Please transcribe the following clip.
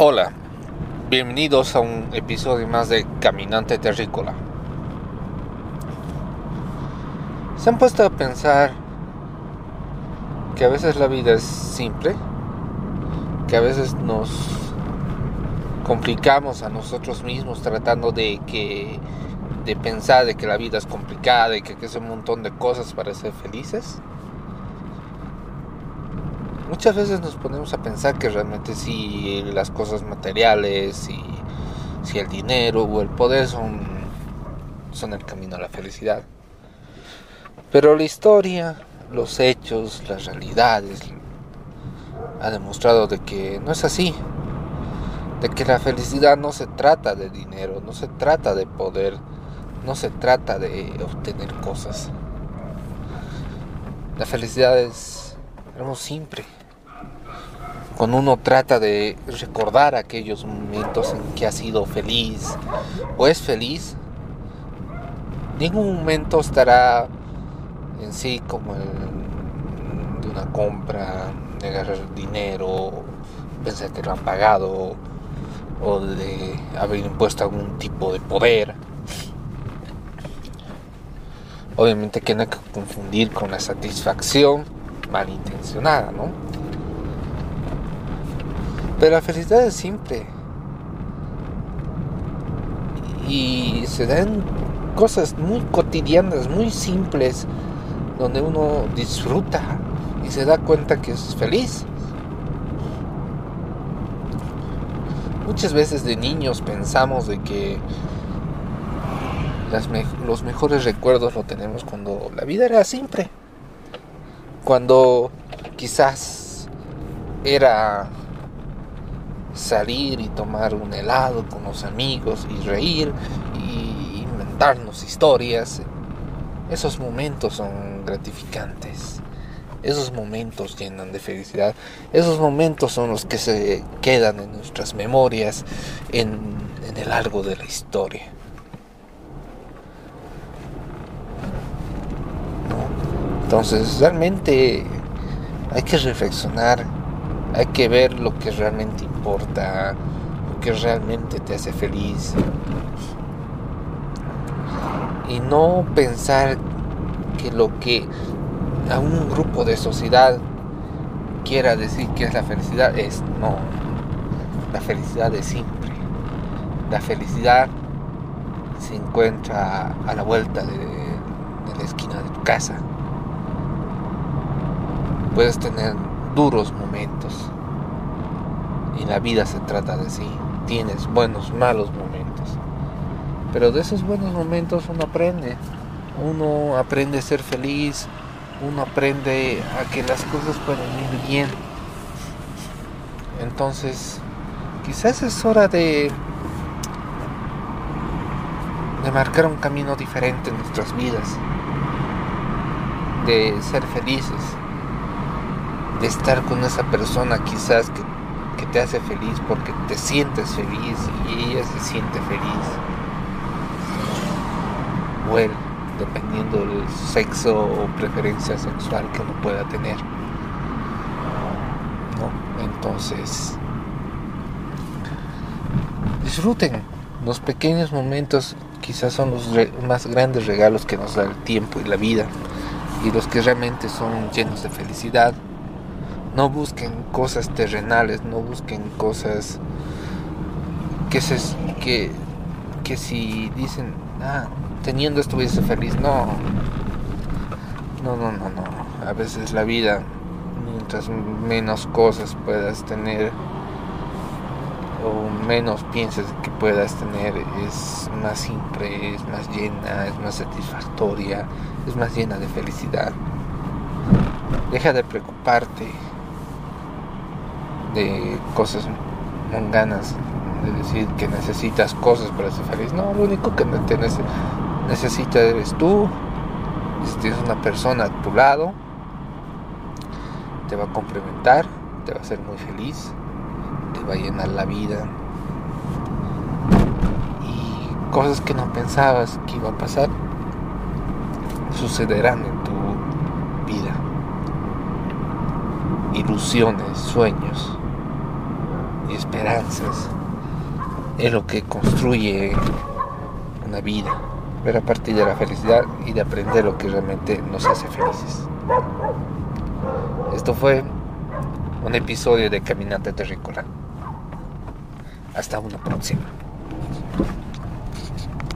Hola, bienvenidos a un episodio más de Caminante Terrícola. ¿Se han puesto a pensar que a veces la vida es simple? Que a veces nos complicamos a nosotros mismos tratando de que de pensar de que la vida es complicada y que, que es un montón de cosas para ser felices? Muchas veces nos ponemos a pensar que realmente si las cosas materiales y si el dinero o el poder son, son el camino a la felicidad. Pero la historia, los hechos, las realidades ha demostrado de que no es así. De que la felicidad no se trata de dinero, no se trata de poder, no se trata de obtener cosas. La felicidad es algo simple cuando uno trata de recordar aquellos momentos en que ha sido feliz o es feliz, ningún momento estará en sí como el de una compra, de agarrar dinero, pensar que lo han pagado o de haber impuesto algún tipo de poder. Obviamente que no hay que confundir con la satisfacción malintencionada, ¿no? Pero la felicidad es simple. Y se dan cosas muy cotidianas, muy simples, donde uno disfruta y se da cuenta que es feliz. Muchas veces de niños pensamos de que los mejores recuerdos lo tenemos cuando la vida era simple. Cuando quizás era salir y tomar un helado con los amigos y reír y inventarnos historias. Esos momentos son gratificantes. Esos momentos llenan de felicidad. Esos momentos son los que se quedan en nuestras memorias en, en el largo de la historia. Entonces realmente hay que reflexionar, hay que ver lo que realmente importa, lo que realmente te hace feliz. Y no pensar que lo que a un grupo de sociedad quiera decir que es la felicidad es no. La felicidad es simple. La felicidad se encuentra a la vuelta de, de la esquina de tu casa. Puedes tener duros momentos, y la vida se trata de sí. Tienes buenos, malos momentos. Pero de esos buenos momentos uno aprende. Uno aprende a ser feliz. Uno aprende a que las cosas pueden ir bien. Entonces, quizás es hora de de marcar un camino diferente en nuestras vidas, de ser felices, de estar con esa persona quizás que que te hace feliz porque te sientes feliz y ella se siente feliz. O él, dependiendo del sexo o preferencia sexual que uno pueda tener. ¿No? Entonces, disfruten los pequeños momentos, quizás son los más grandes regalos que nos da el tiempo y la vida y los que realmente son llenos de felicidad no busquen cosas terrenales, no busquen cosas que se que, que si dicen, ah, teniendo esto hubiese feliz, no. No, no, no, no. A veces la vida, mientras menos cosas puedas tener o menos pienses que puedas tener, es más simple, es más llena, es más satisfactoria, es más llena de felicidad. Deja de preocuparte de cosas ganas de decir que necesitas cosas para ser feliz. No, lo único que te necesitas eres tú. Si tienes una persona a tu lado, te va a complementar, te va a hacer muy feliz, te va a llenar la vida. Y cosas que no pensabas que iba a pasar, sucederán en tu vida. Ilusiones, sueños y esperanzas es lo que construye una vida. Ver a partir de la felicidad y de aprender lo que realmente nos hace felices. Esto fue un episodio de Caminante Terrícola. Hasta una próxima.